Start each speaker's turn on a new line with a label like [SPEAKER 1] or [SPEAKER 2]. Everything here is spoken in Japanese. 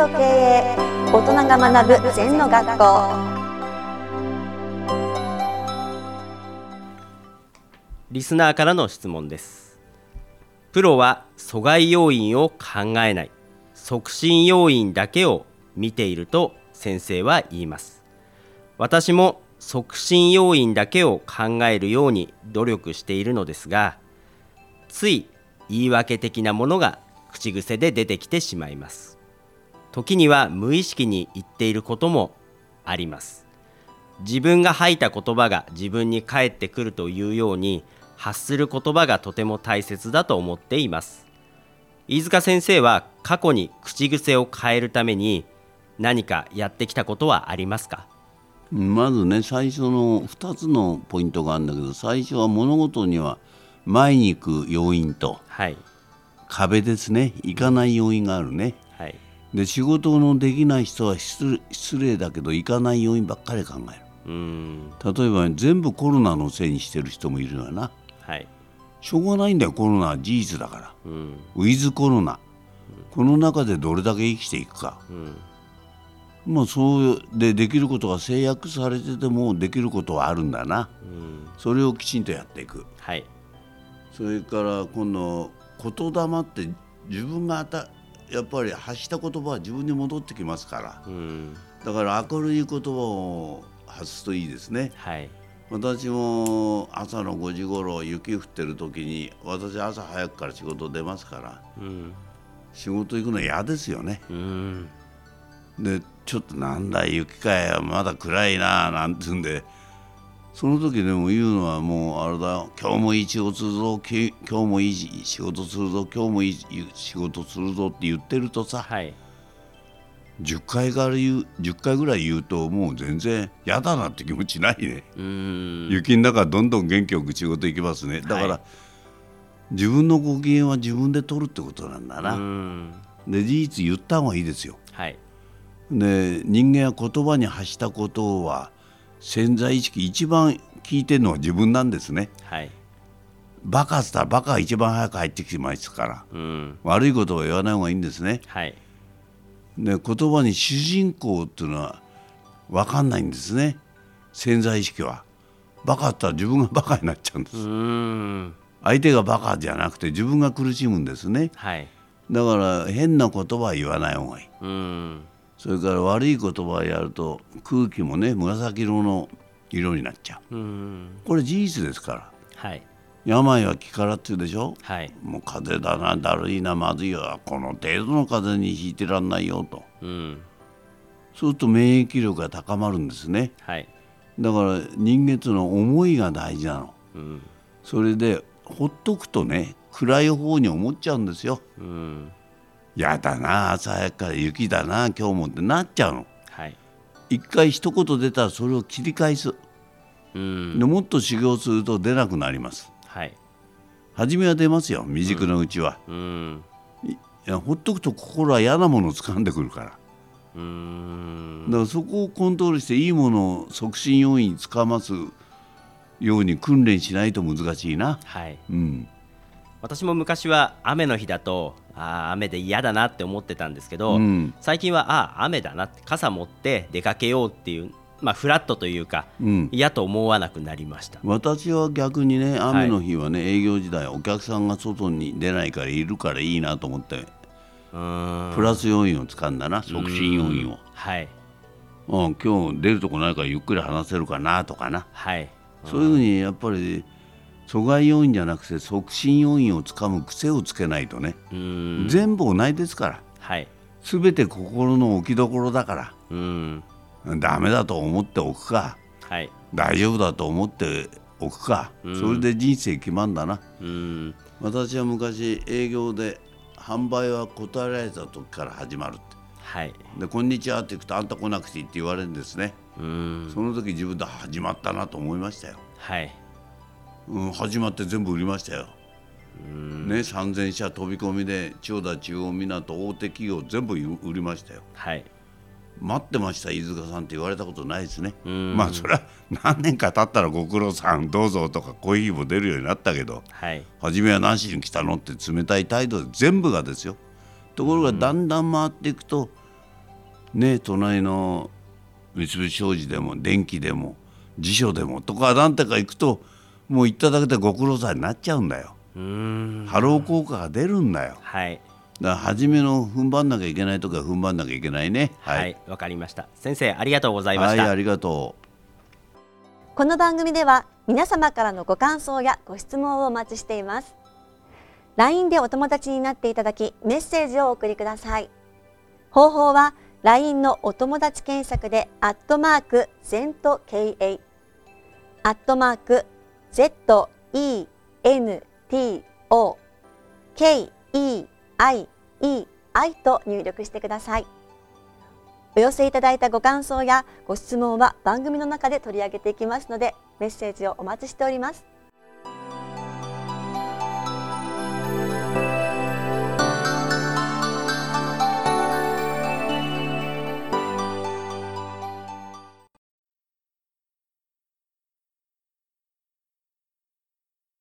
[SPEAKER 1] と経営大人が学ぶ禅の学校。
[SPEAKER 2] リスナーからの質問です。プロは阻害要因を考えない。促進要因だけを見ていると先生は言います。私も促進要因だけを考えるように努力しているのですがつい言い訳的なものが口癖で出てきてしまいます。時には無意識に言っていることもあります。自分が吐いた言葉が自分に返ってくるというように発する言葉がとても大切だと思っています。飯塚先生は過去に口癖を変えるために何かやってきたことはありますか？
[SPEAKER 3] まずね最初の2つのポイントがあるんだけど最初は物事には前に行く要因と。
[SPEAKER 2] はい。
[SPEAKER 3] 壁ですね。行かない要因があるね。
[SPEAKER 2] はい
[SPEAKER 3] で仕事のできない人は失失礼だけど行かない要因ばっかり考える。
[SPEAKER 2] うーん。
[SPEAKER 3] 例えば全部コロナのせいにしてる人もいるよな。
[SPEAKER 2] はい。
[SPEAKER 3] しょうがないんだよコロナは事実だから。
[SPEAKER 2] うん。
[SPEAKER 3] ウィズコロナ。この中でどれだけ生きていくか。
[SPEAKER 2] うん。
[SPEAKER 3] まあそうでできることが制約されててもできることはあるんだな。
[SPEAKER 2] うん。
[SPEAKER 3] それをきちんとやっていく。
[SPEAKER 2] はい。
[SPEAKER 3] それから今度言霊って自分があたやっぱり発した言葉は自分に戻ってきますから。
[SPEAKER 2] うん。
[SPEAKER 3] だから明るい言葉を発すといいですね。
[SPEAKER 2] はい。
[SPEAKER 3] 私も朝の5時頃雪降ってる時に私朝早くから仕事出ますから。
[SPEAKER 2] うん。
[SPEAKER 3] 仕事行くの嫌ですよね。
[SPEAKER 2] うん。
[SPEAKER 3] でちょっとなんだ雪かやまだ暗いななんて言うんでその時でも言うのはもうあれだ今日もいい仕事するぞ。き今日もいい仕事するぞ。今日もいい仕事するぞって言ってるとさ
[SPEAKER 2] はい。
[SPEAKER 3] 10回から言う10回ぐらい言うともう全然嫌だなって気持ちないね、
[SPEAKER 2] うーん。
[SPEAKER 3] 雪の中どんどん元気よく仕事行きますね。だから、
[SPEAKER 2] はい
[SPEAKER 3] 自分のご機嫌は自分で取るってことなんだ
[SPEAKER 2] う
[SPEAKER 3] な、
[SPEAKER 2] ん。
[SPEAKER 3] で事実言った方がいいですよ。
[SPEAKER 2] はい。
[SPEAKER 3] で人間は言葉に発したことは潜在意識一番聞いてるのは自分なんですね。
[SPEAKER 2] はい。
[SPEAKER 3] バカっつったらバカが一番早く入ってきますから。
[SPEAKER 2] うん。
[SPEAKER 3] 悪いことは言わない方がいいんですね。
[SPEAKER 2] はい。
[SPEAKER 3] で言葉に主人公っていうのは分かんないんですね。潜在意識は。バカったら自分がバカになっちゃうんです。相手がバカじゃなくて自分が苦しむんですね。
[SPEAKER 2] はい。
[SPEAKER 3] だから変な言葉は言わない方がいい。
[SPEAKER 2] うん
[SPEAKER 3] それから悪い言葉をやると空気もね紫色の色になっちゃう。
[SPEAKER 2] うん。
[SPEAKER 3] これ事実ですから。
[SPEAKER 2] はい。
[SPEAKER 3] 病は気からって言うでしょ？
[SPEAKER 2] はい。
[SPEAKER 3] もう風邪だなだるいなまずいよこの程度の風邪にひいてらんないよと。
[SPEAKER 2] うん。
[SPEAKER 3] そうすると免疫力が高まるんですね。
[SPEAKER 2] はい。
[SPEAKER 3] だから人間っていうのは思いが大事なの。
[SPEAKER 2] うん。
[SPEAKER 3] それでほっとくとね暗い方に思っちゃうんですよ。
[SPEAKER 2] うん
[SPEAKER 3] やだな朝早くから雪だな今日もってなっちゃうの。
[SPEAKER 2] はい。
[SPEAKER 3] 一回一言出たらそれを切り返す。
[SPEAKER 2] うん。
[SPEAKER 3] でもっと修行すると出なくなります。
[SPEAKER 2] はい。
[SPEAKER 3] 初めは出ますよ未熟のうちは、
[SPEAKER 2] うん。
[SPEAKER 3] いやほっとくと心は嫌なものを掴んでくるから。
[SPEAKER 2] うーん。
[SPEAKER 3] だからそこをコントロールしていいものを促進要因につかますように訓練しないと難しいな。
[SPEAKER 2] はい。
[SPEAKER 3] うん
[SPEAKER 2] 私も昔は雨の日だとあー雨で嫌だなって思ってたんですけど、
[SPEAKER 3] うん。
[SPEAKER 2] 最近はあー雨だなって傘持って出かけようっていうまあフラットというか
[SPEAKER 3] うん。
[SPEAKER 2] 嫌と思わなくなりました。
[SPEAKER 3] 私は逆にね雨の日はね、営業時代お客さんが外に出ないからいるからいいなと思ってプラス要因を使うんだな促進要因を、
[SPEAKER 2] はい。
[SPEAKER 3] うん、今日出るとこないからゆっくり話せるかなとかな。
[SPEAKER 2] はい。
[SPEAKER 3] そういうふうにやっぱり阻害要因じゃなくて促進要因をつかむ癖をつけないとね、全部同じですから。
[SPEAKER 2] はい。
[SPEAKER 3] 全て心の置きどころだか
[SPEAKER 2] うん。
[SPEAKER 3] らダメだと思っておくか。
[SPEAKER 2] はい。
[SPEAKER 3] 大丈夫だと思っておくか、
[SPEAKER 2] うん。
[SPEAKER 3] それで人生決まんだな。
[SPEAKER 2] うん。
[SPEAKER 3] 私は昔営業で販売は断られた時から始まるって。
[SPEAKER 2] はい。
[SPEAKER 3] で「こんにちは」って言うと「あんた来なくていい」って言われるんですね。
[SPEAKER 2] うん。
[SPEAKER 3] その時自分で始まったなと思いましたよ、
[SPEAKER 2] はい
[SPEAKER 3] うん、始まって全部売りましたよ。
[SPEAKER 2] うん
[SPEAKER 3] ね、3000社飛び込みで千代田中央港大手企業全部売りましたよ。
[SPEAKER 2] はい。
[SPEAKER 3] 待ってました飯塚さんって言われたことないですね。
[SPEAKER 2] うん。
[SPEAKER 3] まあそれは何年か経ったらご苦労さんどうぞとかコーヒーも出るようになったけど
[SPEAKER 2] はい。
[SPEAKER 3] 初めは何しに来たのって冷たい態度で全部がですよ。ところがだんだん回っていくとね隣の三菱商事でも電気でも辞書でもとか何てか行くともう行っただけでご苦労さんになっちゃうんだよ。
[SPEAKER 2] う
[SPEAKER 3] ハロー効果が出るんだよ。
[SPEAKER 2] はい
[SPEAKER 3] だから初めの踏ん張んなきゃいけないとか踏ん張んなきゃいけないね。
[SPEAKER 2] はいわ、かりました先生ありがとうございま
[SPEAKER 3] はい、
[SPEAKER 2] した、
[SPEAKER 3] ありがとう。
[SPEAKER 1] この番組では皆様からのご感想やご質問をお待ちしています LINE でお友達になっていただきメッセージをお送りください方法は LINE のお友達検索でアットマーク ZENTKA アットマーク ZENTO KEIEI と入力してください。お寄せいただいたご感想やご質問は番組の中で取り上げていきますのでメッセージをお待ちしております。